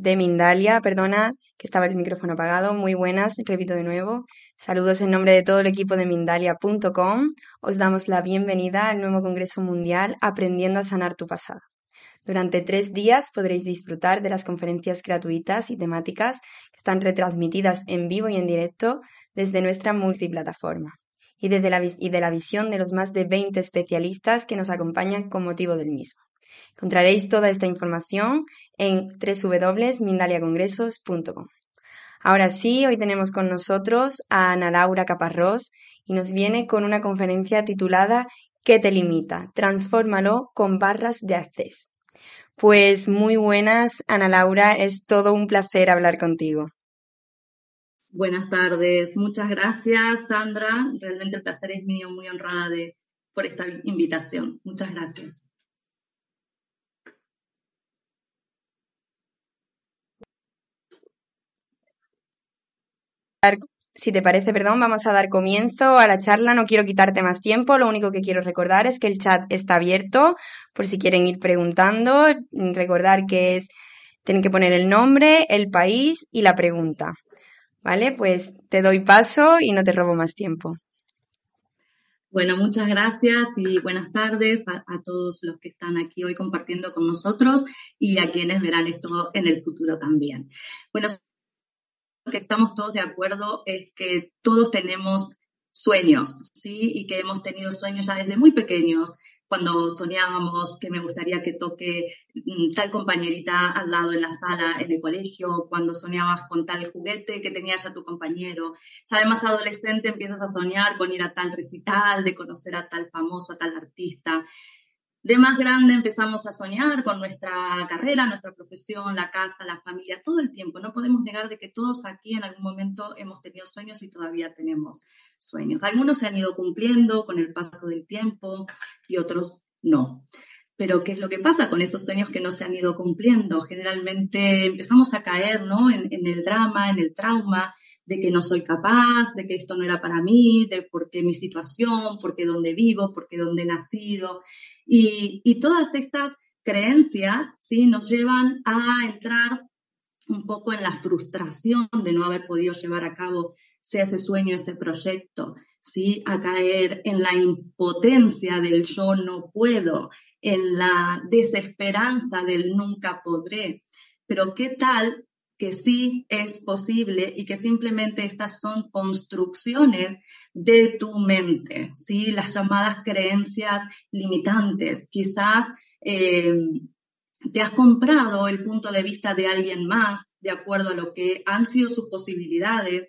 De Mindalia, perdona, que estaba el micrófono apagado. Muy buenas, repito de nuevo. Saludos en nombre de todo el equipo de Mindalia.com. Os damos la bienvenida al nuevo Congreso Mundial Aprendiendo a Sanar tu Pasado. Durante tres días podréis disfrutar de las conferencias gratuitas y temáticas que están retransmitidas en vivo y en directo desde nuestra multiplataforma y, desde la, y de la visión de los más de 20 especialistas que nos acompañan con motivo del mismo. Encontraréis toda esta información en www.mindaliacongresos.com. Ahora sí, hoy tenemos con nosotros a Ana Laura Caparrós y nos viene con una conferencia titulada ¿Qué te limita? Transfórmalo con barras de acceso. Pues muy buenas, Ana Laura, es todo un placer hablar contigo. Buenas tardes, muchas gracias, Sandra. Realmente el placer es mío, muy honrada de, por esta invitación. Muchas gracias. Si te parece, perdón, vamos a dar comienzo a la charla. No quiero quitarte más tiempo. Lo único que quiero recordar es que el chat está abierto por si quieren ir preguntando. Recordar que es, tienen que poner el nombre, el país y la pregunta. ¿Vale? Pues te doy paso y no te robo más tiempo. Bueno, muchas gracias y buenas tardes a, a, todos los que están aquí hoy compartiendo con nosotros y a quienes verán esto en el futuro también. Bueno, que estamos todos de acuerdo es que todos tenemos sueños, ¿sí? Y que hemos tenido sueños ya desde muy pequeños, cuando soñábamos que me gustaría que toque mm, tal compañerita al lado en la sala, en el colegio, cuando soñabas con tal juguete que tenía ya tu compañero. Ya además adolescente empiezas a soñar con ir a tal recital, de conocer a tal famoso, a tal artista. De más grande empezamos a soñar con nuestra carrera, nuestra profesión, la casa, la familia, todo el tiempo. No podemos negar de que todos aquí en algún momento hemos tenido sueños y todavía tenemos sueños. Algunos se han ido cumpliendo con el paso del tiempo y otros no. Pero ¿qué es lo que pasa con esos sueños que no se han ido cumpliendo? Generalmente empezamos a caer ¿no? en, en el drama, en el trauma, de que no soy capaz, de que esto no era para mí, de por qué mi situación, por qué dónde vivo, por qué dónde he nacido. Y, todas estas creencias ¿sí? nos llevan a entrar un poco en la frustración de no haber podido llevar a cabo sea ese sueño, ese proyecto, ¿sí? a caer en la impotencia del yo no puedo, en la desesperanza del nunca podré. Pero ¿qué tal que sí es posible y que simplemente estas son construcciones de tu mente, ¿sí? Las llamadas creencias limitantes. Quizás eh, te has comprado el punto de vista de alguien más de acuerdo a lo que han sido sus posibilidades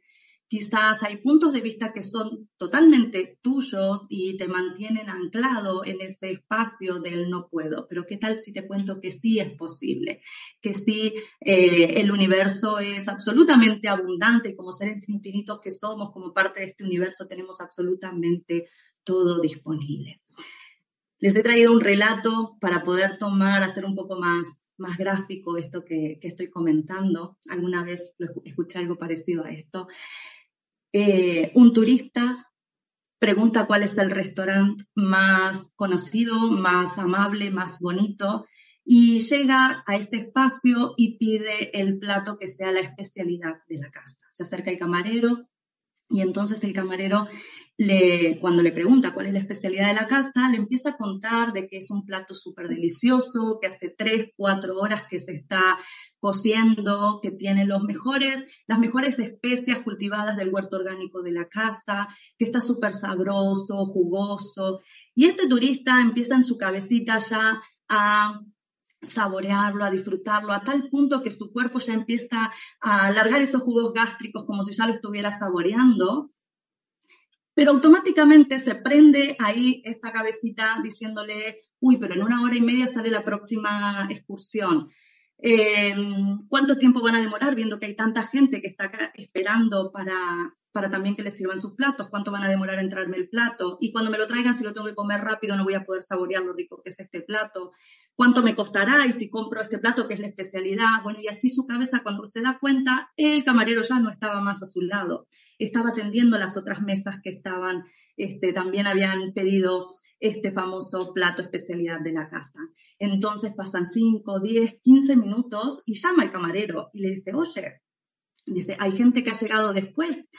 Quizás hay puntos de vista que son totalmente tuyos y te mantienen anclado en ese espacio del no puedo, pero ¿qué tal si te cuento que sí es posible? Que sí eh, el universo es absolutamente abundante, como seres infinitos que somos, como parte de este universo tenemos absolutamente todo disponible. Les he traído un relato para poder tomar, hacer un poco más, más gráfico esto que, que estoy comentando. Alguna vez escuché algo parecido a esto. Eh, un turista pregunta cuál es el restaurante más conocido, más amable, más bonito y llega a este espacio y pide el plato que sea la especialidad de la casa. Se acerca el camarero y entonces el camarero cuando le pregunta cuál es la especialidad de la casa, le empieza a contar de que es un plato súper delicioso, que hace tres, cuatro horas que se está cociendo, que tiene los mejores, las mejores especias cultivadas del huerto orgánico de la casa, que está súper sabroso, jugoso. Y este turista empieza en su cabecita ya a saborearlo, a disfrutarlo, a tal punto que su cuerpo ya empieza a alargar esos jugos gástricos como si ya lo estuviera saboreando pero automáticamente se prende ahí esta cabecita diciéndole, uy, pero en una hora y media sale la próxima excursión. Eh, ¿Cuánto tiempo van a demorar viendo que hay tanta gente que está esperando para, para también que les sirvan sus platos? ¿Cuánto van a demorar en traerme el plato? Y cuando me lo traigan, si lo tengo que comer rápido, no voy a poder saborear lo rico que es este plato cuánto me costará y si compro este plato que es la especialidad. Bueno, y así su cabeza cuando se da cuenta, el camarero ya no estaba más a su lado, estaba atendiendo las otras mesas que estaban, este, también habían pedido este famoso plato especialidad de la casa. Entonces pasan 5, 10, 15 minutos y llama al camarero y le dice, oye, dice, hay gente que ha llegado después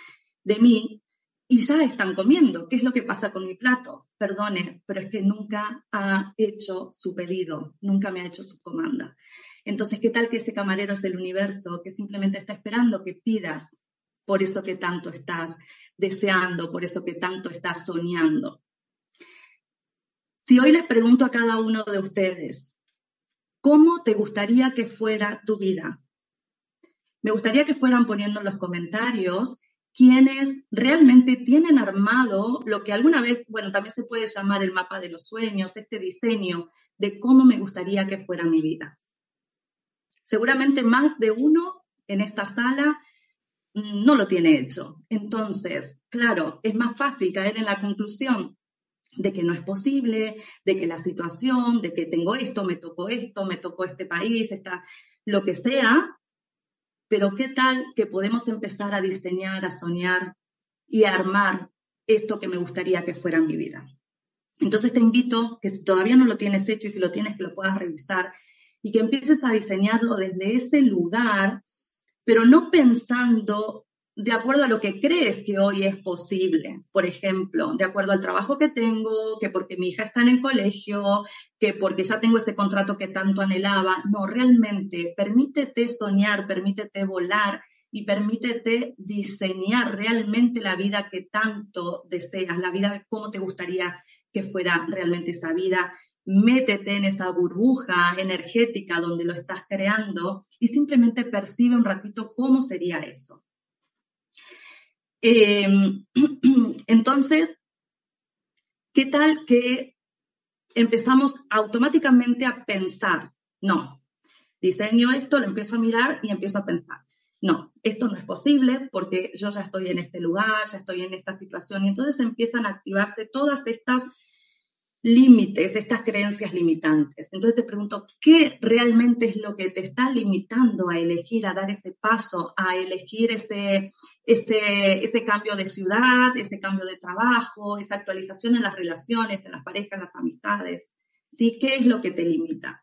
de mí y ya están comiendo. ¿Qué es lo que pasa con mi plato? Perdone, pero es que nunca ha hecho su pedido, nunca me ha hecho su comanda. Entonces, ¿qué tal que ese camarero es el universo que simplemente está esperando que pidas por eso que tanto estás deseando, por eso que tanto estás soñando? Si hoy les pregunto a cada uno de ustedes, ¿cómo te gustaría que fuera tu vida? Me gustaría que fueran poniendo en los comentarios quienes realmente tienen armado lo que alguna vez, bueno, también se puede llamar el mapa de los sueños, este diseño de cómo me gustaría que fuera mi vida. Seguramente más de uno en esta sala mm, no lo tiene hecho. Entonces, claro, es más fácil caer en la conclusión de que no es posible, de que la situación, de que tengo esto, me tocó esto, me tocó este país, está lo que sea, pero ¿qué tal que podemos empezar a diseñar, a soñar y a armar esto que me gustaría que fuera mi vida? Entonces te invito que si todavía no lo tienes hecho y si lo tienes que lo puedas revisar y que empieces a diseñarlo desde ese lugar, pero no pensando de acuerdo a lo que crees que hoy es posible. Por ejemplo, de acuerdo al trabajo que tengo, que porque mi hija está en el colegio, que porque ya tengo ese contrato que tanto anhelaba. No, realmente, permítete soñar, permítete volar y permítete diseñar realmente la vida que tanto deseas, la vida como te gustaría que fuera realmente esa vida. Métete en esa burbuja energética donde lo estás creando y simplemente percibe un ratito cómo sería eso. Em, entonces, ¿qué tal que empezamos automáticamente a pensar? No, diseño esto, lo empiezo a mirar y empiezo a pensar. No, esto no es posible porque yo ya estoy en este lugar, ya estoy en esta situación y entonces empiezan a activarse todas estas límites, estas creencias limitantes. Entonces te pregunto, ¿qué realmente es lo que te está limitando a elegir, a dar ese paso, a elegir ese, ese, ese cambio de ciudad, ese cambio de trabajo, esa actualización en las relaciones, en las parejas, en las amistades? ¿Sí? ¿Qué es lo que te limita?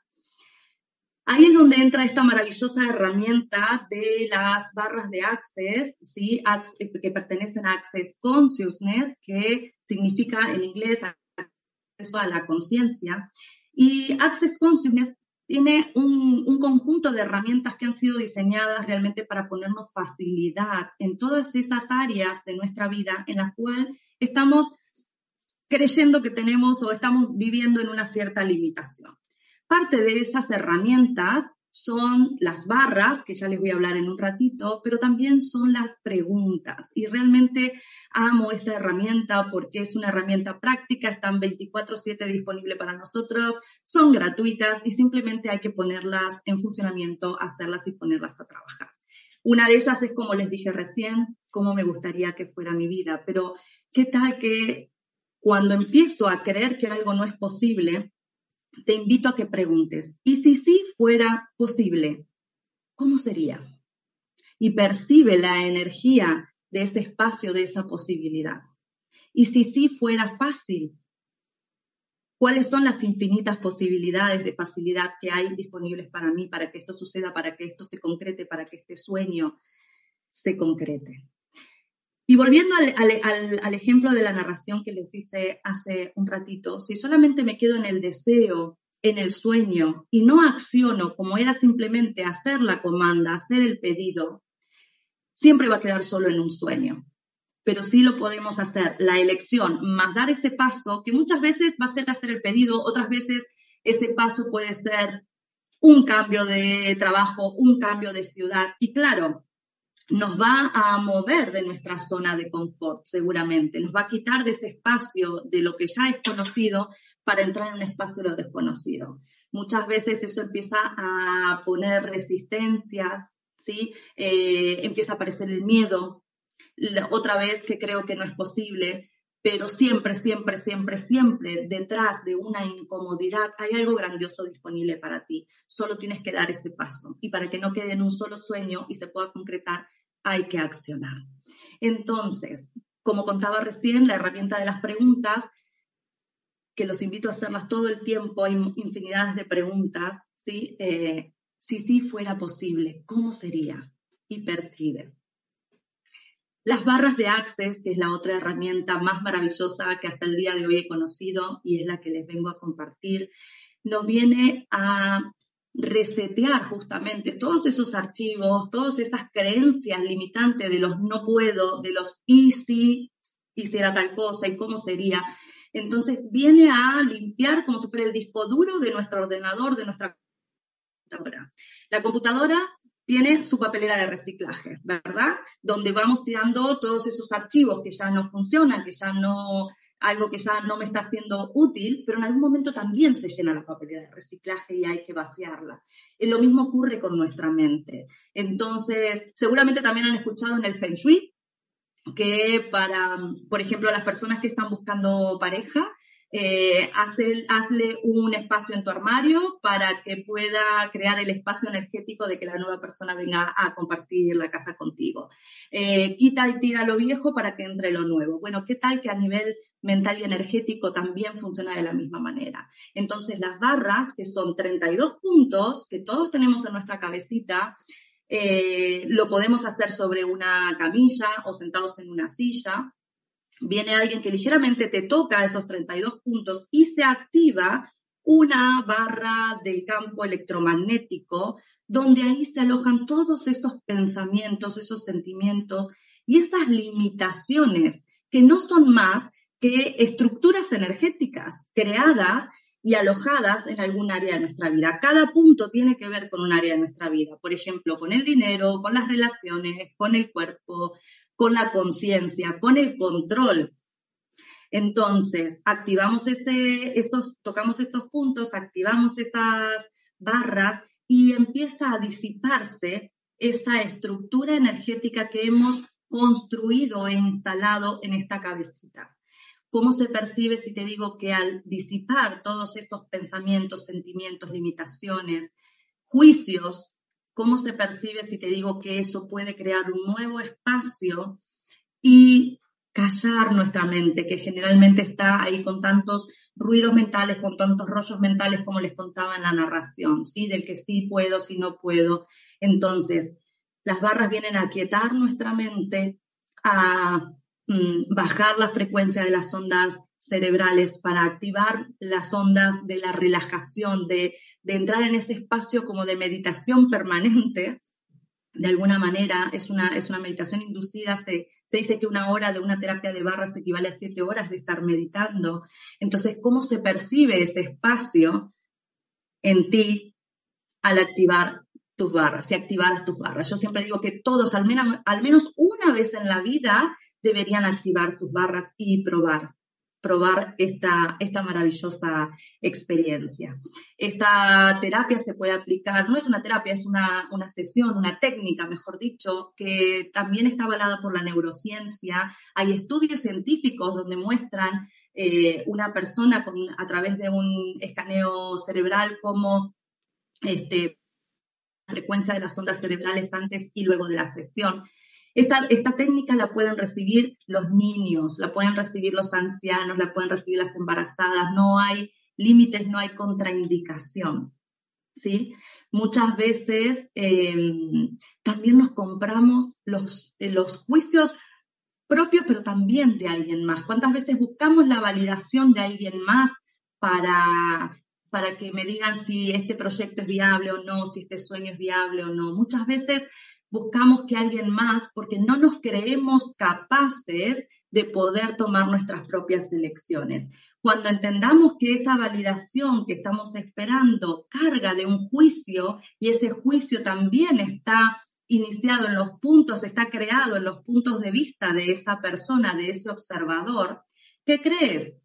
Ahí es donde entra esta maravillosa herramienta de las barras de Access, ¿sí? que pertenecen a Access Consciousness, que significa en inglés a la conciencia. Y Access Consciousness tiene un, un, conjunto de herramientas que han sido diseñadas realmente para ponernos facilidad en todas esas áreas de nuestra vida en las cuales estamos creyendo que tenemos o estamos viviendo en una cierta limitación. Parte de esas herramientas son las barras, que ya les voy a hablar en un ratito, pero también son las preguntas. Y realmente amo esta herramienta porque es una herramienta práctica, están 24/7 disponible para nosotros, son gratuitas y simplemente hay que ponerlas en funcionamiento, hacerlas y ponerlas a trabajar. Una de ellas es, como les dije recién, cómo me gustaría que fuera mi vida, pero ¿qué tal que cuando empiezo a creer que algo no es posible, te invito a que preguntes, ¿y si sí fuera posible? ¿Cómo sería? Y percibe la energía de ese espacio, de esa posibilidad. Y si sí fuera fácil, ¿cuáles son las infinitas posibilidades de facilidad que hay disponibles para mí, para que esto suceda, para que esto se concrete, para que este sueño se concrete? Y volviendo al, ejemplo de la narración que les hice hace un ratito, si solamente me quedo en el deseo, en el sueño y no acciono como era simplemente hacer la comanda, hacer el pedido, siempre va a quedar solo en un sueño. Pero sí lo podemos hacer, la elección, más dar ese paso, que muchas veces va a ser hacer el pedido, otras veces ese paso puede ser un cambio de trabajo, un cambio de ciudad. Y claro, nos va a mover de nuestra zona de confort, seguramente, nos va a quitar de ese espacio de lo que ya es conocido para entrar en un espacio de lo desconocido. Muchas veces eso empieza a poner resistencias, ¿sí? Eh, empieza a aparecer el miedo, otra vez que creo que no es posible, pero siempre, siempre, siempre, siempre detrás de una incomodidad hay algo grandioso disponible para ti. Solo tienes que dar ese paso. Y para que no quede en un solo sueño y se pueda concretar, hay que accionar. Entonces, como contaba recién, la herramienta de las preguntas, que los invito a hacerlas todo el tiempo, hay infinidades de preguntas, ¿sí? Eh, si sí fuera posible, ¿cómo sería? Y percibe. Las barras de Access, que es la otra herramienta más maravillosa que hasta el día de hoy he conocido y es la que les vengo a compartir, nos viene a resetear justamente todos esos archivos, todas esas creencias limitantes de los no puedo, de los y si hiciera tal cosa y cómo sería. Entonces viene a limpiar como si fuera el disco duro de nuestro ordenador, de nuestra computadora. La computadora tiene su papelera de reciclaje, ¿verdad? Donde vamos tirando todos esos archivos que ya no funcionan, que ya no algo que ya no me está siendo útil, pero en algún momento también se llena la papelera de reciclaje y hay que vaciarla. Y lo mismo ocurre con nuestra mente. Entonces, seguramente también han escuchado en el Feng Shui que para, por ejemplo, las personas que están buscando pareja, eh, hazle un espacio en tu armario para que pueda crear el espacio energético de que la nueva persona venga a compartir la casa contigo. Eh, quita y tira lo viejo para que entre lo nuevo. Bueno, ¿qué tal que a nivel mental y energético también funciona de la misma manera? Entonces, las barras, que son 32 puntos que todos tenemos en nuestra cabecita, eh, lo podemos hacer sobre una camilla o sentados en una silla viene alguien que ligeramente te toca esos 32 puntos y se activa una barra del campo electromagnético donde ahí se alojan todos estos pensamientos, esos sentimientos y estas limitaciones que no son más que estructuras energéticas creadas y alojadas en algún área de nuestra vida. Cada punto tiene que ver con un área de nuestra vida, por ejemplo, con el dinero, con las relaciones, con el cuerpo, con la conciencia, con el control. Entonces, activamos ese, esos, tocamos estos puntos, activamos esas barras y empieza a disiparse esa estructura energética que hemos construido e instalado en esta cabecita. ¿Cómo se percibe si te digo que al disipar todos estos pensamientos, sentimientos, limitaciones, juicios, cómo se percibe si te digo que eso puede crear un nuevo espacio y callar nuestra mente, que generalmente está ahí con tantos ruidos mentales, con tantos rollos mentales como les contaba en la narración, ¿sí? Del que sí puedo, si no puedo. Entonces, las barras vienen a quietar nuestra mente, a mm, bajar la frecuencia de las ondas cerebrales para activar las ondas de la relajación, de, entrar en ese espacio como de meditación permanente. De alguna manera, es una, es una meditación inducida. Se, se dice que una hora de una terapia de barras equivale a siete horas de estar meditando. Entonces, ¿cómo se percibe ese espacio en ti al activar tus barras, y activar tus barras. Yo siempre digo que todos, al menos, al menos una vez en la vida, deberían activar sus barras y probar probar esta, esta maravillosa experiencia. Esta terapia se puede aplicar, no es una terapia, es una, una, sesión, una técnica, mejor dicho, que también está avalada por la neurociencia. Hay estudios científicos donde muestran eh, una persona a través de un escaneo cerebral como este, frecuencia de las ondas cerebrales antes y luego de la sesión. Esta, esta técnica la pueden recibir los niños, la pueden recibir los ancianos, la pueden recibir las embarazadas, no hay límites, no hay contraindicación. ¿Sí? Muchas veces em, también nos compramos los, los juicios propios, pero también de alguien más. ¿Cuántas veces buscamos la validación de alguien más para, para que me digan si este proyecto es viable o no, si este sueño es viable o no? Muchas veces buscamos que alguien más, porque no nos creemos capaces de poder tomar nuestras propias elecciones. Cuando entendamos que esa validación que estamos esperando carga de un juicio y ese juicio también está iniciado en los puntos, está creado en los puntos de vista de esa persona, de ese observador, ¿qué crees?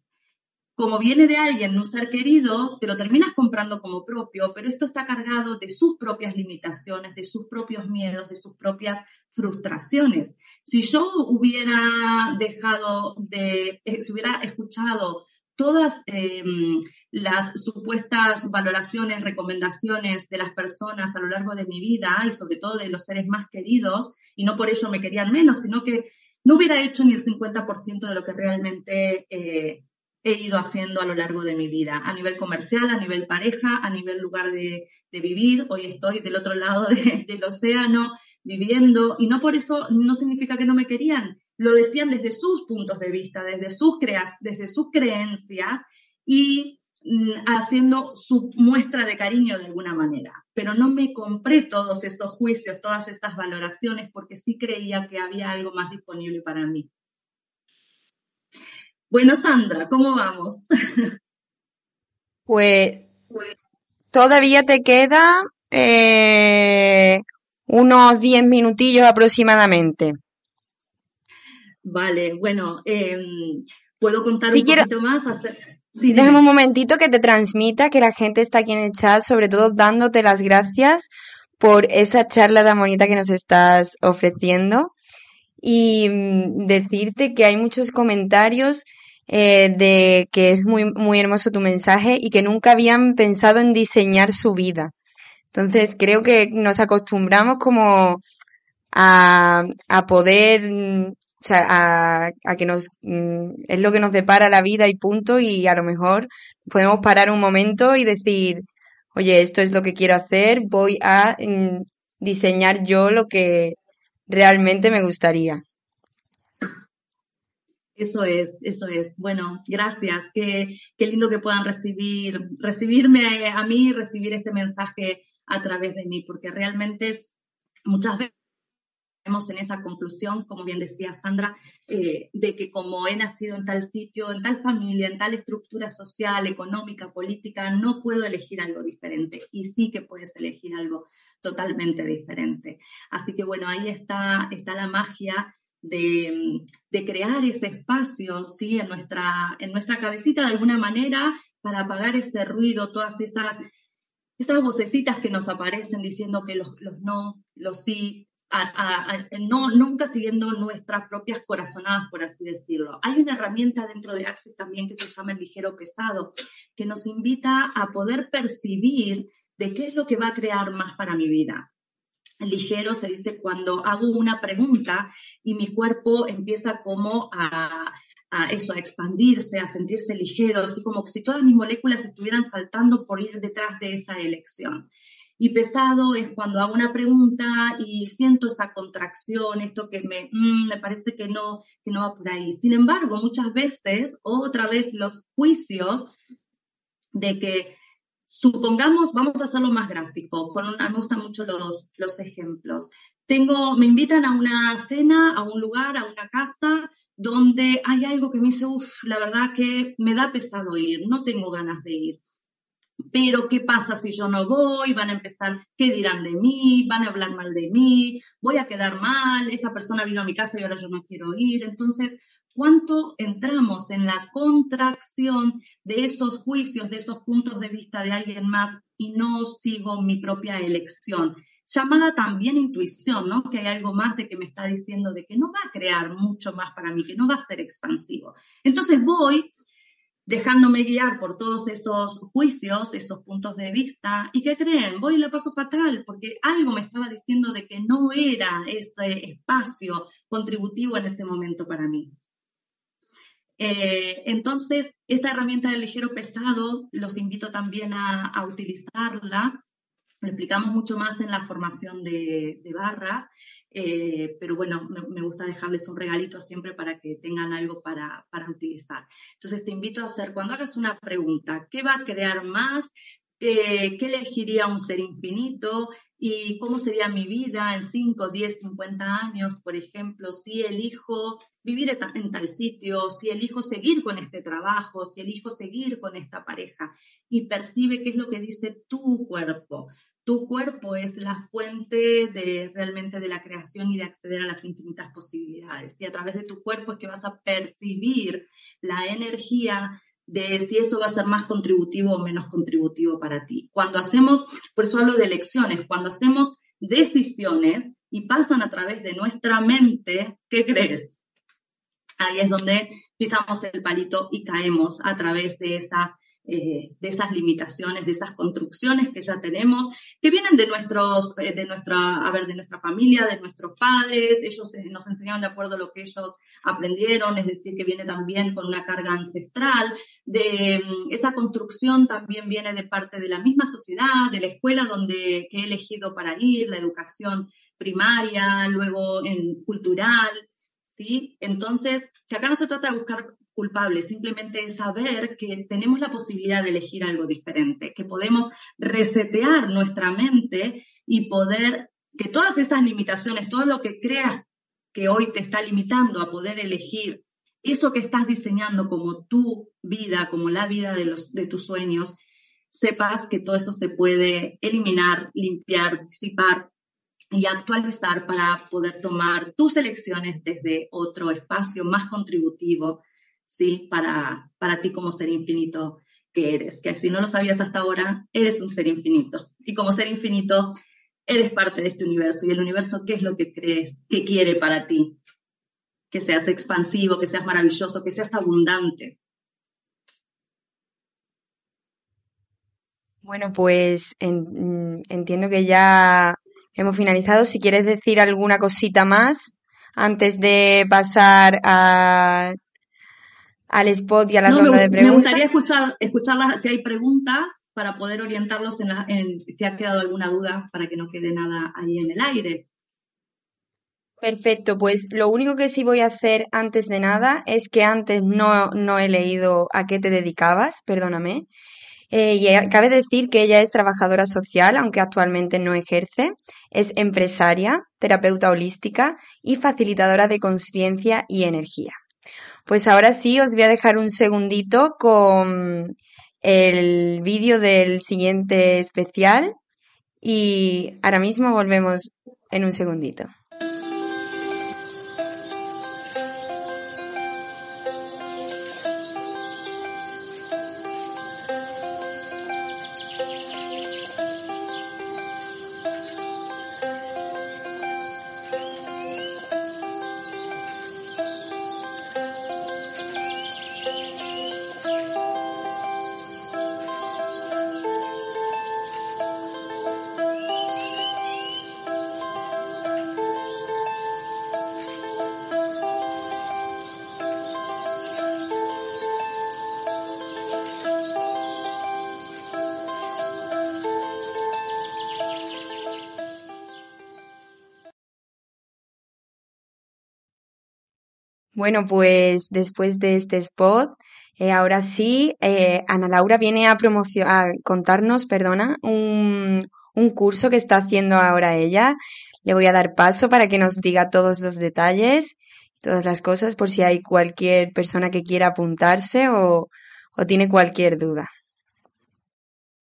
Como viene de alguien, un ser querido, te lo terminas comprando como propio, pero esto está cargado de sus propias limitaciones, de sus propios miedos, de sus propias frustraciones. Si yo hubiera dejado de, eh, si hubiera escuchado todas em, las supuestas valoraciones, recomendaciones de las personas a lo largo de mi vida y sobre todo de los seres más queridos, y no por ello me querían menos, sino que no hubiera hecho ni el 50% de lo que realmente eh, he ido haciendo a lo largo de mi vida, a nivel comercial, a nivel pareja, a nivel lugar de, vivir. Hoy estoy del otro lado del océano viviendo y no por eso no significa que no me querían. Lo decían desde sus puntos de vista, desde sus, creas, desde sus creencias y mm, haciendo su muestra de cariño de alguna manera. Pero no me compré todos estos juicios, todas estas valoraciones, porque sí creía que había algo más disponible para mí. Bueno, Sandra, ¿cómo vamos? pues todavía te queda eh, unos 10 minutillos aproximadamente. Vale, bueno, em, puedo contar un poquito más. Sí, Déjame un momentito que te transmita que la gente está aquí en el chat, sobre todo dándote las gracias por esa charla tan bonita que nos estás ofreciendo y mm, decirte que hay muchos comentarios eh, de que es muy, muy hermoso tu mensaje y que nunca habían pensado en diseñar su vida. Entonces creo que nos acostumbramos como a, a poder, mm, o sea, a, a que nos, mm, es lo que nos depara la vida y punto y a lo mejor podemos parar un momento y decir, oye, esto es lo que quiero hacer, voy a diseñar yo lo que realmente me gustaría. Eso es, eso es. Bueno, gracias. Qué, qué lindo que puedan recibir, recibirme a, mí y recibir este mensaje a través de mí, porque realmente muchas veces en esa conclusión, como bien decía Sandra, eh, de que como he nacido en tal sitio, en tal familia, en tal estructura social, económica, política, no puedo elegir algo diferente. Y sí que puedes elegir algo totalmente diferente. Así que bueno, ahí está, está la magia de, crear ese espacio ¿sí? en, nuestra, en nuestra cabecita de alguna manera para apagar ese ruido, todas esas, esas vocecitas que nos aparecen diciendo que los, los no, los sí, no, nunca siguiendo nuestras propias corazonadas, por así decirlo. Hay una herramienta dentro de Access también que se llama el ligero pesado, que nos invita a poder percibir de qué es lo que va a crear más para mi vida ligero se dice cuando hago una pregunta y mi cuerpo empieza como a, eso, a expandirse, a sentirse ligero, así como si todas mis moléculas estuvieran saltando por ir detrás de esa elección. Y pesado es cuando hago una pregunta y siento esta contracción, esto que me, mm, me parece que no, que no va por ahí. Sin embargo, muchas veces, otra vez los juicios de que Supongamos, vamos a hacerlo más gráfico, con me gustan mucho los, los ejemplos. Tengo, me invitan a una cena, a un lugar, a una casa, donde hay algo que me dice, uff, la verdad que me da pesado ir, no tengo ganas de ir. Pero, ¿qué pasa si yo no voy? Van a empezar, ¿qué dirán de mí? Van a hablar mal de mí, voy a quedar mal, esa persona vino a mi casa y ahora yo no quiero ir. Entonces, cuánto entramos en la contracción de esos juicios, de esos puntos de vista de alguien más y no sigo mi propia elección. Llamada también intuición, ¿no? Que hay algo más de que me está diciendo de que no va a crear mucho más para mí, que no va a ser expansivo. Entonces voy dejándome guiar por todos esos juicios, esos puntos de vista. ¿Y qué creen? Voy y la paso fatal porque algo me estaba diciendo de que no era ese espacio contributivo en ese momento para mí. Eh, entonces, esta herramienta del ligero pesado, los invito también a, utilizarla. Lo explicamos mucho más en la formación de, barras, eh, pero bueno, me, gusta dejarles un regalito siempre para que tengan algo para, para utilizar. Entonces, te invito a hacer, cuando hagas una pregunta, ¿qué va a crear más? Eh, ¿Qué elegiría un ser infinito? ¿Y cómo sería mi vida en 5, 10, 50 años, por ejemplo, si elijo vivir en tal sitio, si elijo seguir con este trabajo, si elijo seguir con esta pareja? Y percibe qué es lo que dice tu cuerpo. Tu cuerpo es la fuente de realmente de la creación y de acceder a las infinitas posibilidades. Y a través de tu cuerpo es que vas a percibir la energía de si eso va a ser más contributivo o menos contributivo para ti. Cuando hacemos, por eso hablo de elecciones, cuando hacemos decisiones y pasan a través de nuestra mente, ¿qué crees? Ahí es donde pisamos el palito y caemos a través de esas eh, de esas limitaciones, de esas construcciones que ya tenemos, que vienen de nuestros, eh, de nuestra, a de nuestra familia, de nuestros padres, ellos eh, nos enseñaron de acuerdo a lo que ellos aprendieron, es decir, que viene también con una carga ancestral, de mm, esa construcción también viene de parte de la misma sociedad, de la escuela donde que he elegido para ir, la educación primaria, luego en cultural, ¿sí? Entonces, que acá no se trata de buscar culpable, simplemente es saber que tenemos la posibilidad de elegir algo diferente, que podemos resetear nuestra mente y poder, que todas esas limitaciones, todo lo que creas que hoy te está limitando a poder elegir eso que estás diseñando como tu vida, como la vida de, los, de tus sueños, sepas que todo eso se puede eliminar, limpiar, disipar y actualizar para poder tomar tus elecciones desde otro espacio más contributivo, ¿sí? Para, para ti como ser infinito que eres, que si no lo sabías hasta ahora, eres un ser infinito. Y como ser infinito, eres parte de este universo. Y el universo, ¿qué es lo que crees que quiere para ti? Que seas expansivo, que seas maravilloso, que seas abundante. Bueno, pues entiendo que ya hemos finalizado. Si quieres decir alguna cosita más antes de pasar a al spot y a la ronda de preguntas. Me gustaría escuchar, escucharlas si hay preguntas para poder orientarlos en, en, si ha quedado alguna duda para que no quede nada ahí en el aire. Perfecto, pues lo único que sí voy a hacer antes de nada es que antes no, no he leído a qué te dedicabas, perdóname. Eh, y cabe decir que ella es trabajadora social, aunque actualmente no ejerce, es empresaria, terapeuta holística y facilitadora de conciencia y energía. Pues ahora sí, os voy a dejar un segundito con el vídeo del siguiente especial y ahora mismo volvemos en un segundito. Bueno, pues después de este spot, eh, ahora sí, eh, Ana Laura viene a, a contarnos, perdona, un, curso que está haciendo ahora ella. Le voy a dar paso para que nos diga todos los detalles, todas las cosas, por si hay cualquier persona que quiera apuntarse o, o tiene cualquier duda.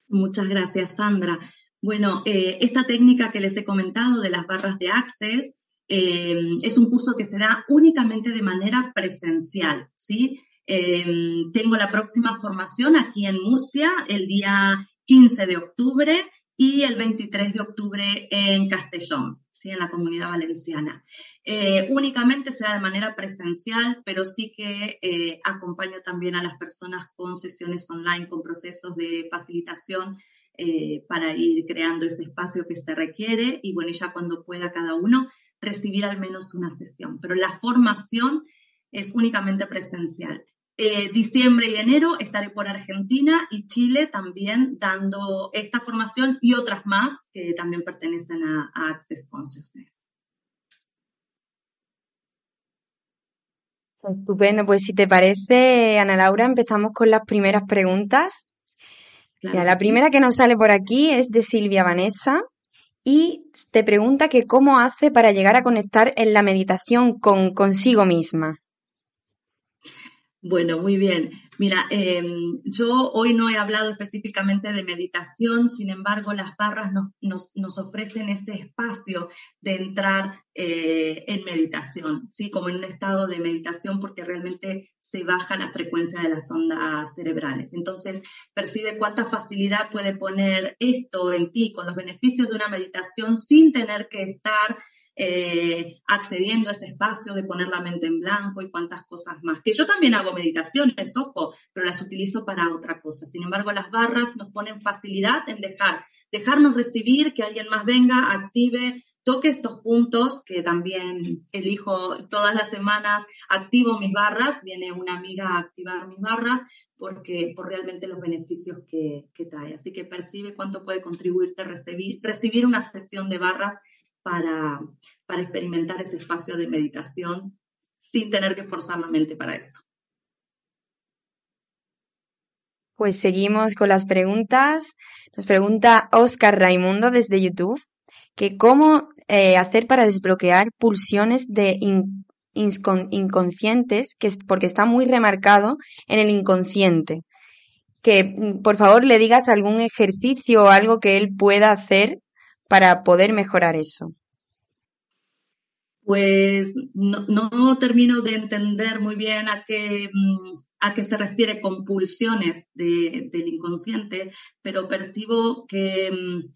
Muchas gracias, Sandra. Bueno, eh, esta técnica que les he comentado de las barras de Access eh, es un curso que se da únicamente de manera presencial, ¿sí? Eh, tengo la próxima formación aquí en Murcia el día 15 de octubre y el 23 de octubre en Castellón, ¿sí? en la comunidad valenciana. Eh, únicamente será de manera presencial, pero sí que eh, acompaño también a las personas con sesiones online, con procesos de facilitación eh, para ir creando este espacio que se requiere y bueno, ya cuando pueda cada uno recibir al menos una sesión. Pero la formación es únicamente presencial. Eh, diciembre y enero estaré por Argentina y Chile también dando esta formación y otras más que también pertenecen a, Access Consciousness. Estupendo, pues si te parece, Ana Laura, empezamos con las primeras preguntas. la primera que nos sale por aquí es de Silvia Vanessa y te pregunta que cómo hace para llegar a conectar en la meditación con consigo misma. Bueno, muy bien. Mira, em, yo hoy no he hablado específicamente de meditación, sin embargo, las barras nos, ofrecen ese espacio de entrar eh, en meditación, ¿sí? Como en un estado de meditación porque realmente se baja la frecuencia de las ondas cerebrales. Entonces, percibe cuánta facilidad puede poner esto en ti con los beneficios de una meditación sin tener que estar eh, accediendo a ese espacio de poner la mente en blanco y cuantas cosas más. Que yo también hago meditaciones, ojo, pero las utilizo para otra cosa. Sin embargo, las barras nos ponen facilidad en dejar, dejarnos recibir, que alguien más venga, active, toque estos puntos que también elijo todas las semanas, activo mis barras, viene una amiga a activar mis barras porque por realmente los beneficios que, que trae. Así que percibe cuánto puede contribuirte recibir, recibir una sesión de barras para, para experimentar ese espacio de meditación sin tener que forzar la mente para eso. Pues seguimos con las preguntas. Nos pregunta Oscar Raimundo desde YouTube que cómo eh, hacer para desbloquear pulsiones de inconscientes, que porque está muy remarcado en el inconsciente. Que mm, por favor le digas algún ejercicio o algo que él pueda hacer para poder mejorar eso? Pues no, termino de entender muy bien a qué, mm, a qué se refiere compulsiones del inconsciente, pero percibo que, mm,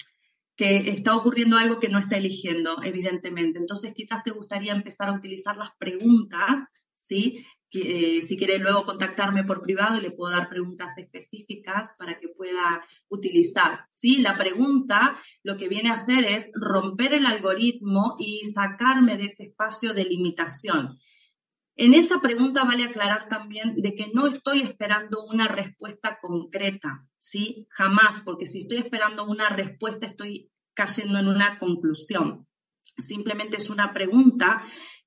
que está ocurriendo algo que no está eligiendo, evidentemente. Entonces quizás te gustaría empezar a utilizar las preguntas, ¿sí? Eh, si quiere luego contactarme por privado, le puedo dar preguntas específicas para que pueda utilizar. ¿sí? La pregunta lo que viene a hacer es romper el algoritmo y sacarme de ese espacio de limitación. En esa pregunta vale aclarar también de que no estoy esperando una respuesta concreta, ¿sí? Jamás, porque si estoy esperando una respuesta estoy cayendo en una conclusión. Simplemente es una pregunta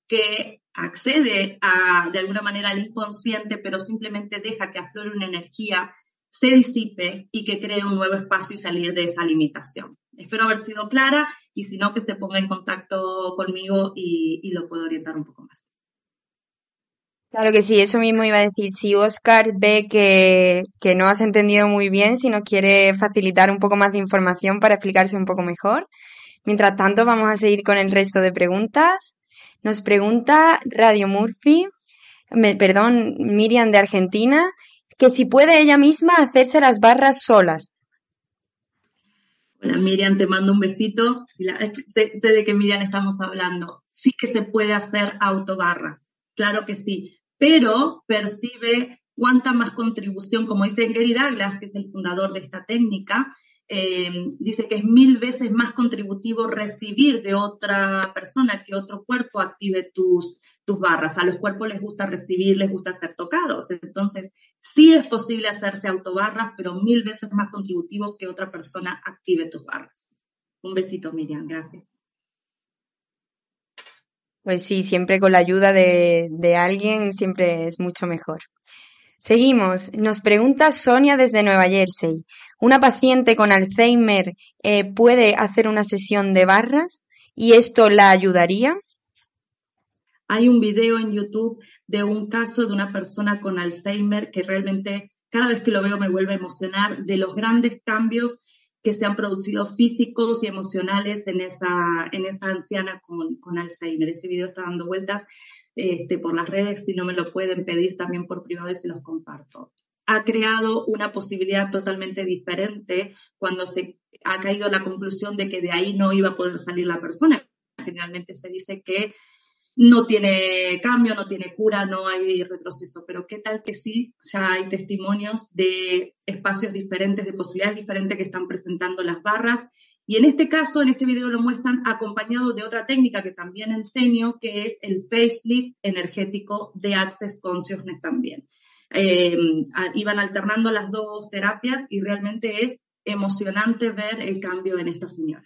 que accede a, de alguna manera al inconsciente, pero simplemente deja que aflore una energía, se disipe y que cree un nuevo espacio y salir de esa limitación. Espero haber sido clara y si no, que se ponga en contacto conmigo y, lo puedo orientar un poco más. Claro que sí, eso mismo iba a decir. Si Oscar ve que, que, no has entendido muy bien, si nos quiere facilitar un poco más de información para explicarse un poco mejor. Mientras tanto, vamos a seguir con el resto de preguntas. Nos pregunta Radio Murphy, perdón, Miriam de Argentina, que si puede ella misma hacerse las barras solas. Hola Miriam, te mando un besito. sé, sé, de qué Miriam estamos hablando. Sí que se puede hacer autobarras, claro que sí, pero percibe cuánta más contribución, como dice Gary Douglas, que es el fundador de esta técnica, eh, dice que es mil veces más contributivo recibir de otra persona que otro cuerpo active tus, tus barras. A los cuerpos les gusta recibir, les gusta ser tocados. Entonces, sí es posible hacerse autobarras, pero mil veces más contributivo que otra persona active tus barras. Un besito, Miriam. Gracias. Pues sí, siempre con la ayuda de, de alguien siempre es mucho mejor. Seguimos. Nos pregunta Sonia desde Nueva Jersey. ¿Una paciente con Alzheimer eh, puede hacer una sesión de barras y esto la ayudaría? Hay un video en YouTube de un caso de una persona con Alzheimer que realmente cada vez que lo veo me vuelve a emocionar de los grandes cambios que se han producido físicos y emocionales en esa, en esa anciana con, con Alzheimer. Ese video está dando vueltas este, por las redes, si no me lo pueden pedir también por privado y se los comparto. ha creado una posibilidad totalmente diferente cuando se ha caído la conclusión de que de ahí no iba a poder salir la persona. Generalmente se dice que no tiene cambio, no tiene cura, no hay retroceso, pero qué tal que sí, ya hay testimonios de espacios diferentes, de posibilidades diferentes que están presentando las barras. Y en este caso, en este video lo muestran acompañado de otra técnica que también enseño, que es el facelift energético de Access Consciousness también. Eh, iban alternando las dos terapias y realmente es emocionante ver el cambio en esta señora.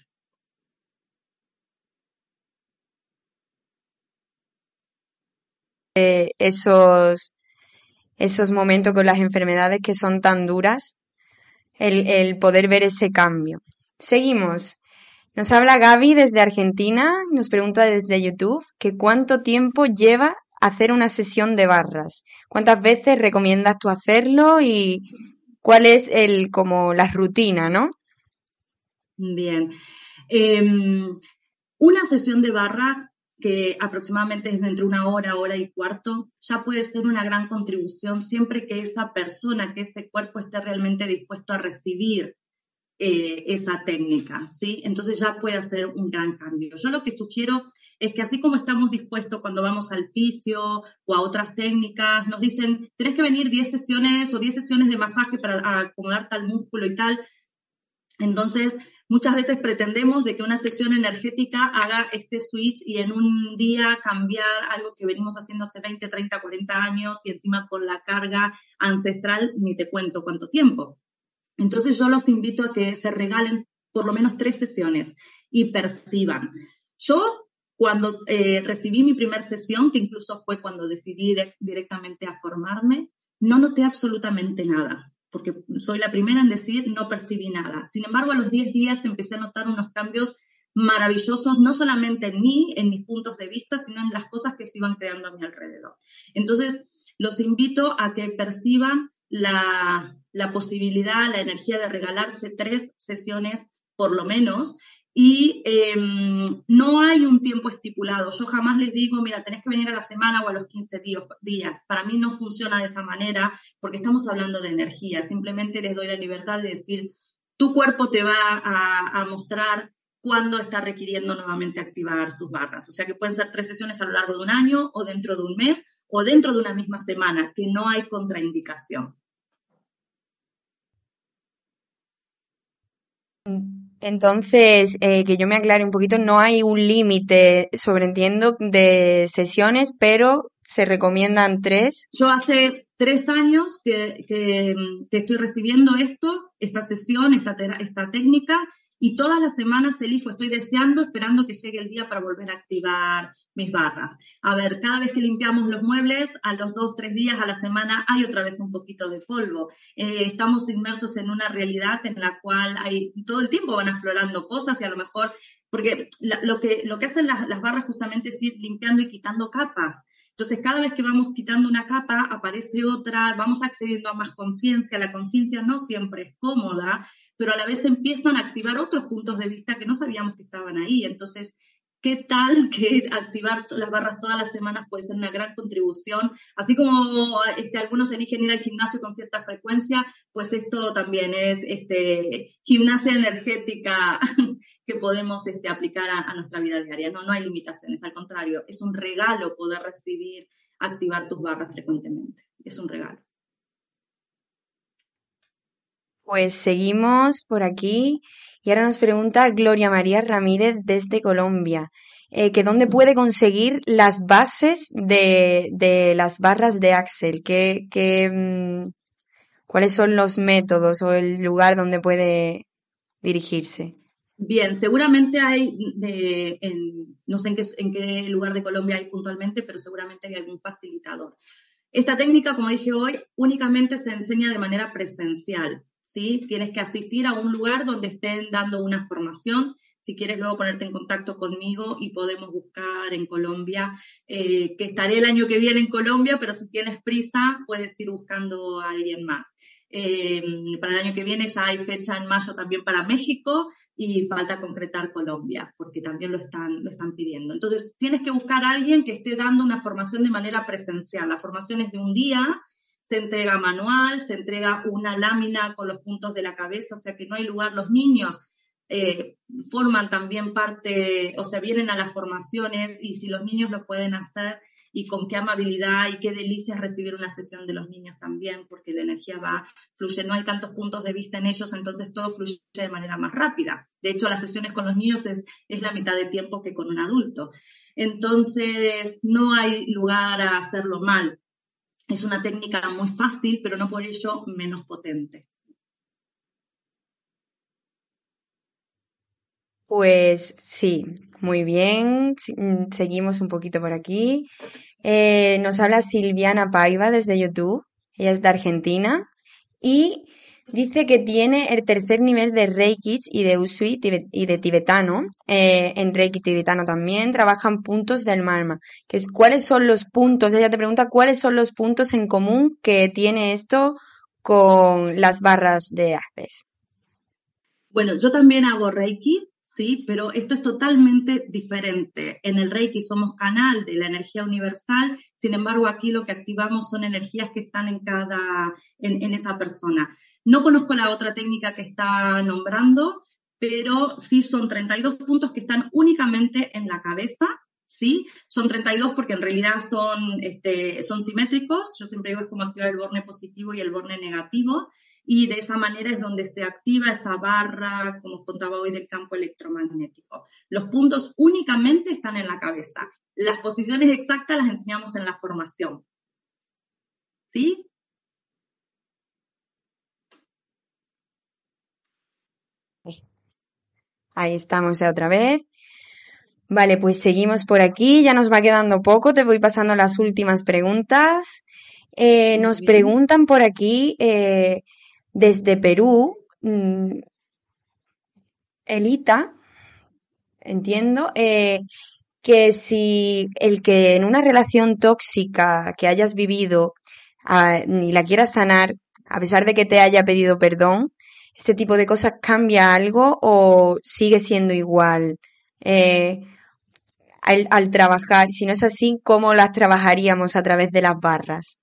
Eh, esos, momentos con las enfermedades que son tan duras, el poder ver ese cambio. Seguimos. Nos habla Gaby desde Argentina, nos pregunta desde YouTube que cuánto tiempo lleva hacer una sesión de barras. ¿Cuántas veces recomiendas tú hacerlo y cuál es el como la rutina, no? Bien. Em, una sesión de barras que aproximadamente es entre una hora, hora y cuarto, ya puede ser una gran contribución siempre que esa persona, que ese cuerpo esté realmente dispuesto a recibir eh, esa técnica, ¿sí? Entonces ya puede hacer un gran cambio. Yo lo que sugiero es que así como estamos dispuestos cuando vamos al fisio o a otras técnicas, nos dicen, tenés que venir 10 sesiones o 10 sesiones de masaje para acomodar tal músculo y tal. Entonces, Muchas veces pretendemos de que una sesión energética haga este switch y en un día cambiar algo que venimos haciendo hace 20, 30, 40 años y encima con la carga ancestral, ni te cuento cuánto tiempo. Entonces yo los invito a que se regalen por lo menos tres sesiones y perciban. Yo cuando eh, recibí mi primera sesión, que incluso fue cuando decidí directamente a formarme, no noté absolutamente nada porque soy la primera en decir no percibí nada. Sin embargo, a los 10 días empecé a notar unos cambios maravillosos, no solamente en mí, en mis puntos de vista, sino en las cosas que se iban creando a mi alrededor. Entonces, los invito a que perciban la, la posibilidad, la energía de regalarse tres sesiones por lo menos y em, no hay un tiempo estipulado. Yo jamás les digo, mira, tenés que venir a la semana o a los 15 días. Para mí no funciona de esa manera porque estamos hablando de energía. Simplemente les doy la libertad de decir, tu cuerpo te va a, a mostrar cuándo está requiriendo nuevamente activar sus barras. O sea que pueden ser tres sesiones a lo largo de un año o dentro de un mes o dentro de una misma semana, que no hay contraindicación. Entonces, eh, que yo me aclare un poquito, no hay un límite, sobreentiendo, de sesiones, pero se recomiendan tres. Yo hace tres años que, estoy recibiendo esto, esta sesión, esta, esta técnica, y todas las semanas elijo, estoy deseando, esperando que llegue el día para volver a activar mis barras. A ver, cada vez que limpiamos los muebles, a los dos, tres días a la semana hay otra vez un poquito de polvo. Eh, estamos inmersos en una realidad en la cual hay, todo el tiempo van aflorando cosas y a lo mejor, porque lo, que, lo que hacen las, las barras justamente es ir limpiando y quitando capas. Entonces, cada vez que vamos quitando una capa, aparece otra, vamos accediendo a más conciencia. La conciencia no siempre es cómoda, pero a la vez empiezan a activar otros puntos de vista que no sabíamos que estaban ahí. Entonces, ¿qué tal que activar las barras todas las semanas puede ser una gran contribución? Así como este, algunos eligen ir al gimnasio con cierta frecuencia, pues esto también es este, gimnasia energética que podemos este, aplicar a, nuestra vida diaria. No, no hay limitaciones, al contrario, es un regalo poder recibir, activar tus barras frecuentemente. Es un regalo. Pues seguimos por aquí y ahora nos pregunta Gloria María Ramírez desde Colombia, eh, que dónde puede conseguir las bases de, de las barras de Axel, ¿Qué, qué, mm, cuáles son los métodos o el lugar donde puede dirigirse. Bien, seguramente hay, no sé en qué, en qué lugar de Colombia hay puntualmente, pero seguramente hay algún facilitador. Esta técnica, como dije hoy, únicamente se enseña de manera presencial, ¿sí? Tienes que asistir a un lugar donde estén dando una formación. Si quieres luego ponerte en contacto conmigo y podemos buscar en Colombia, eh, que estaré el año que viene en Colombia, pero si tienes prisa, puedes ir buscando a alguien más. Eh, para el año que viene ya hay fecha en mayo también para México y falta concretar Colombia, porque también lo están, lo están pidiendo. Entonces, tienes que buscar a alguien que esté dando una formación de manera presencial. La formación es de un día, se entrega manual, se entrega una lámina con los puntos de la cabeza, o sea que no hay lugar. Los niños eh, forman también parte, o sea, vienen a las formaciones y si los niños lo pueden hacer y con qué amabilidad y qué delicia recibir una sesión de los niños también, porque la energía va, fluye, no hay tantos puntos de vista en ellos, entonces todo fluye de manera más rápida. De hecho, las sesiones con los niños es, es la mitad de tiempo que con un adulto. Entonces, no hay lugar a hacerlo mal. Es una técnica muy fácil, pero no por ello menos potente. Pues sí, muy bien. Mm, seguimos un poquito por aquí. Eh, nos habla Silviana Paiva desde YouTube. Ella es de Argentina y dice que tiene el tercer nivel de Reiki y de Usui y de tibetano. Eh, en Reiki tibetano también trabajan puntos del Malma. Que ¿Cuáles son los puntos? Ella te pregunta cuáles son los puntos en común que tiene esto con las barras de haces. Bueno, yo también hago Reiki, ¿sí? Pero esto es totalmente diferente. En el Reiki somos canal de la energía universal, sin embargo aquí lo que activamos son energías que están en cada, en, esa persona. No conozco la otra técnica que está nombrando, pero sí son 32 puntos que están únicamente en la cabeza, ¿sí? Son 32 porque en realidad son, este, son simétricos. Yo siempre digo es como activar el borne positivo y el borne negativo y de esa manera es donde se activa esa barra, como os contaba hoy, del campo electromagnético. Los puntos únicamente están en la cabeza. Las posiciones exactas las enseñamos en la formación. ¿Sí? Ahí estamos otra vez. Vale, pues seguimos por aquí. Ya nos va quedando poco. Te voy pasando las últimas preguntas. Eh, nos preguntan por aquí eh, desde Perú, mm, Elita, entiendo, eh, que si el que en una relación tóxica que hayas vivido ah, ni la quieras sanar, a pesar de que te haya pedido perdón, ese tipo de cosas cambia algo o sigue siendo igual eh, al, al trabajar. Si no es así, ¿cómo las trabajaríamos a través de las barras?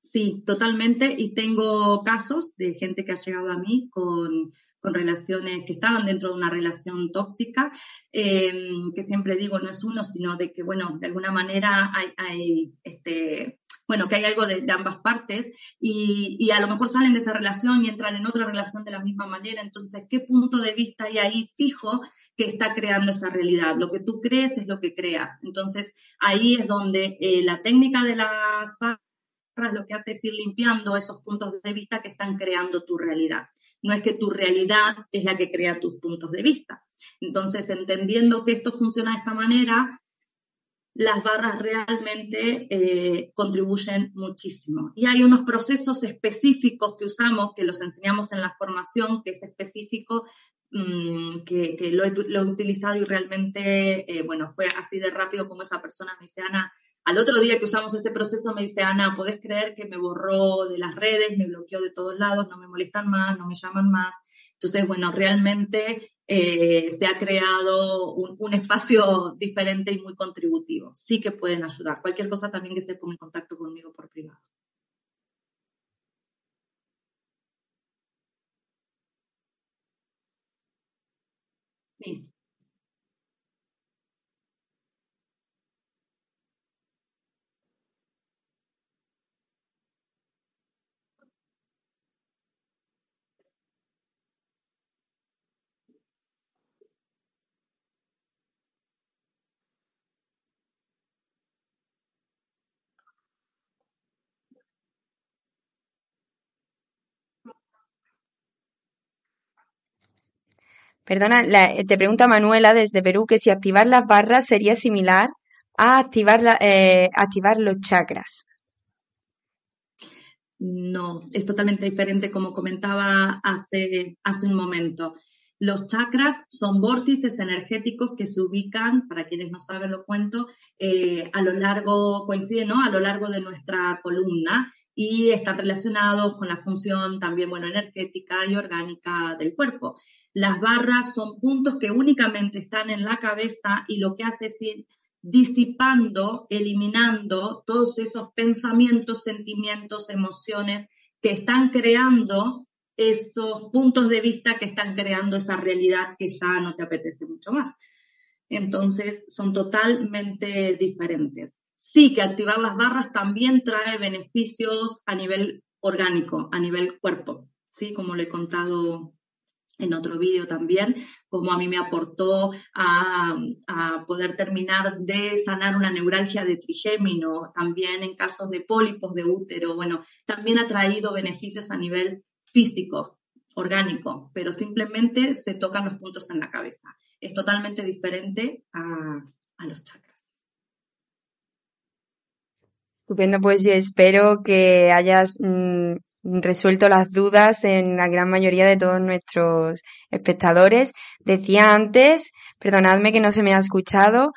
Sí, totalmente. Y tengo casos de gente que ha llegado a mí con, relaciones que estaban dentro de una relación tóxica, em, que siempre digo, no es uno, sino de que, bueno, de alguna manera hay, este, bueno, que hay algo de, ambas partes y, y, a lo mejor salen de esa relación y entran en otra relación de la misma manera. Entonces, ¿qué punto de vista hay ahí fijo que está creando esa realidad? Lo que tú crees es lo que creas. Entonces, ahí es donde eh, la técnica de las lo que hace es ir limpiando esos puntos de vista que están creando tu realidad. No es que tu realidad es la que crea tus puntos de vista. Entonces, entendiendo que esto funciona de esta manera, las barras realmente eh, contribuyen muchísimo. Y hay unos procesos específicos que usamos, que los enseñamos en la formación, que es específico, mm, que, lo, he, utilizado y realmente, eh, bueno, fue así de rápido como esa persona me al otro día que usamos ese proceso me dice, Ana, ¿podés creer que me borró de las redes, me bloqueó de todos lados, no me molestan más, no me llaman más? Entonces, bueno, realmente eh, se ha creado un, espacio diferente y muy contributivo. Sí que pueden ayudar. Cualquier cosa también que se ponga en contacto conmigo por privado. Sí. Perdona, te pregunta Manuela desde Perú que si activar las barras sería similar a activar, eh, activar los chakras. No, es totalmente diferente como comentaba hace, hace un momento. Los chakras son vórtices energéticos que se ubican, para quienes no saben lo cuento, eh, a lo largo, coinciden, ¿no? A lo largo de nuestra columna y están relacionados con la función también, bueno, energética y orgánica del cuerpo. Las barras son puntos que únicamente están en la cabeza y lo que hace es ir disipando, eliminando todos esos pensamientos, sentimientos, emociones que están creando esos puntos de vista que están creando esa realidad que ya no te apetece mucho más. Entonces, son totalmente diferentes. Sí que activar las barras también trae beneficios a nivel orgánico, a nivel cuerpo, ¿sí? Como le he contado en otro vídeo también, como a mí me aportó a, poder terminar de sanar una neuralgia de trigémino, también en casos de pólipos de útero, bueno, también ha traído beneficios a nivel físico, orgánico, pero simplemente se tocan los puntos en la cabeza. Es totalmente diferente a, a los chakras. Estupendo, pues yo espero que hayas mm, resuelto las dudas en la gran mayoría de todos nuestros espectadores. Decía antes, perdonadme que no se me ha escuchado,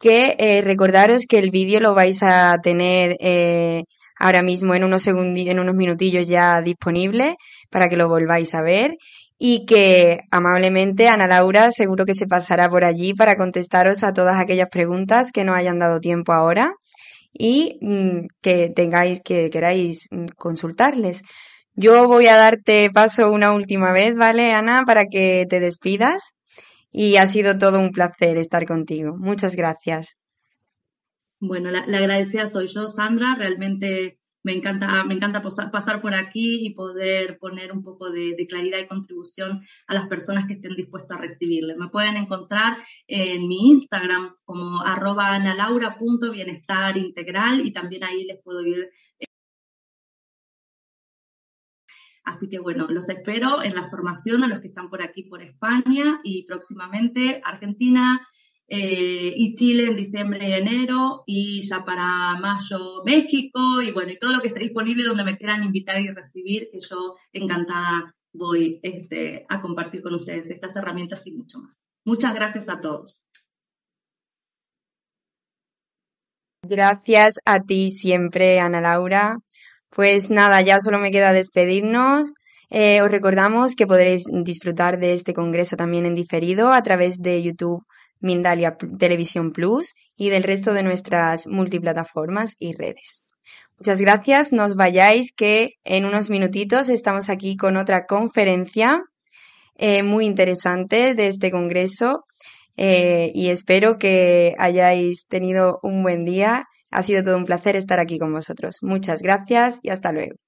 que eh, recordaros que el vídeo lo vais a tener eh, ahora mismo en unos en unos minutillos ya disponible para que lo volváis a ver y que amablemente Ana Laura seguro que se pasará por allí para contestaros a todas aquellas preguntas que no hayan dado tiempo ahora y mm, que tengáis, que queráis mm, consultarles. Yo voy a darte paso una última vez, ¿vale, Ana? Para que te despidas. Y ha sido todo un placer estar contigo. Muchas gracias. Bueno, la, la agradecida soy yo, Sandra. Realmente me encanta, me encanta pasar por aquí y poder poner un poco de, claridad y contribución a las personas que estén dispuestas a recibirle. Me pueden encontrar en mi Instagram como arroba analaura.bienestar integral y también ahí les puedo ir. Eh, así que bueno, los espero en la formación a los que están por aquí por España y próximamente Argentina, eh, y Chile en diciembre y enero, y ya para mayo México, y bueno, y todo lo que esté disponible donde me quieran invitar y recibir, que yo encantada voy este, a compartir con ustedes estas herramientas y mucho más. Muchas gracias a todos. Gracias a ti siempre, Ana Laura. Pues nada, ya solo me queda despedirnos. Eh, os recordamos que podréis disfrutar de este congreso también en diferido a través de YouTube Mindalia Televisión Plus y del resto de nuestras multiplataformas y redes. Muchas gracias, nos vayáis que en unos minutitos estamos aquí con otra conferencia eh, muy interesante de este congreso eh, y espero que hayáis tenido un buen día. Ha sido todo un placer estar aquí con vosotros. Muchas gracias y hasta luego.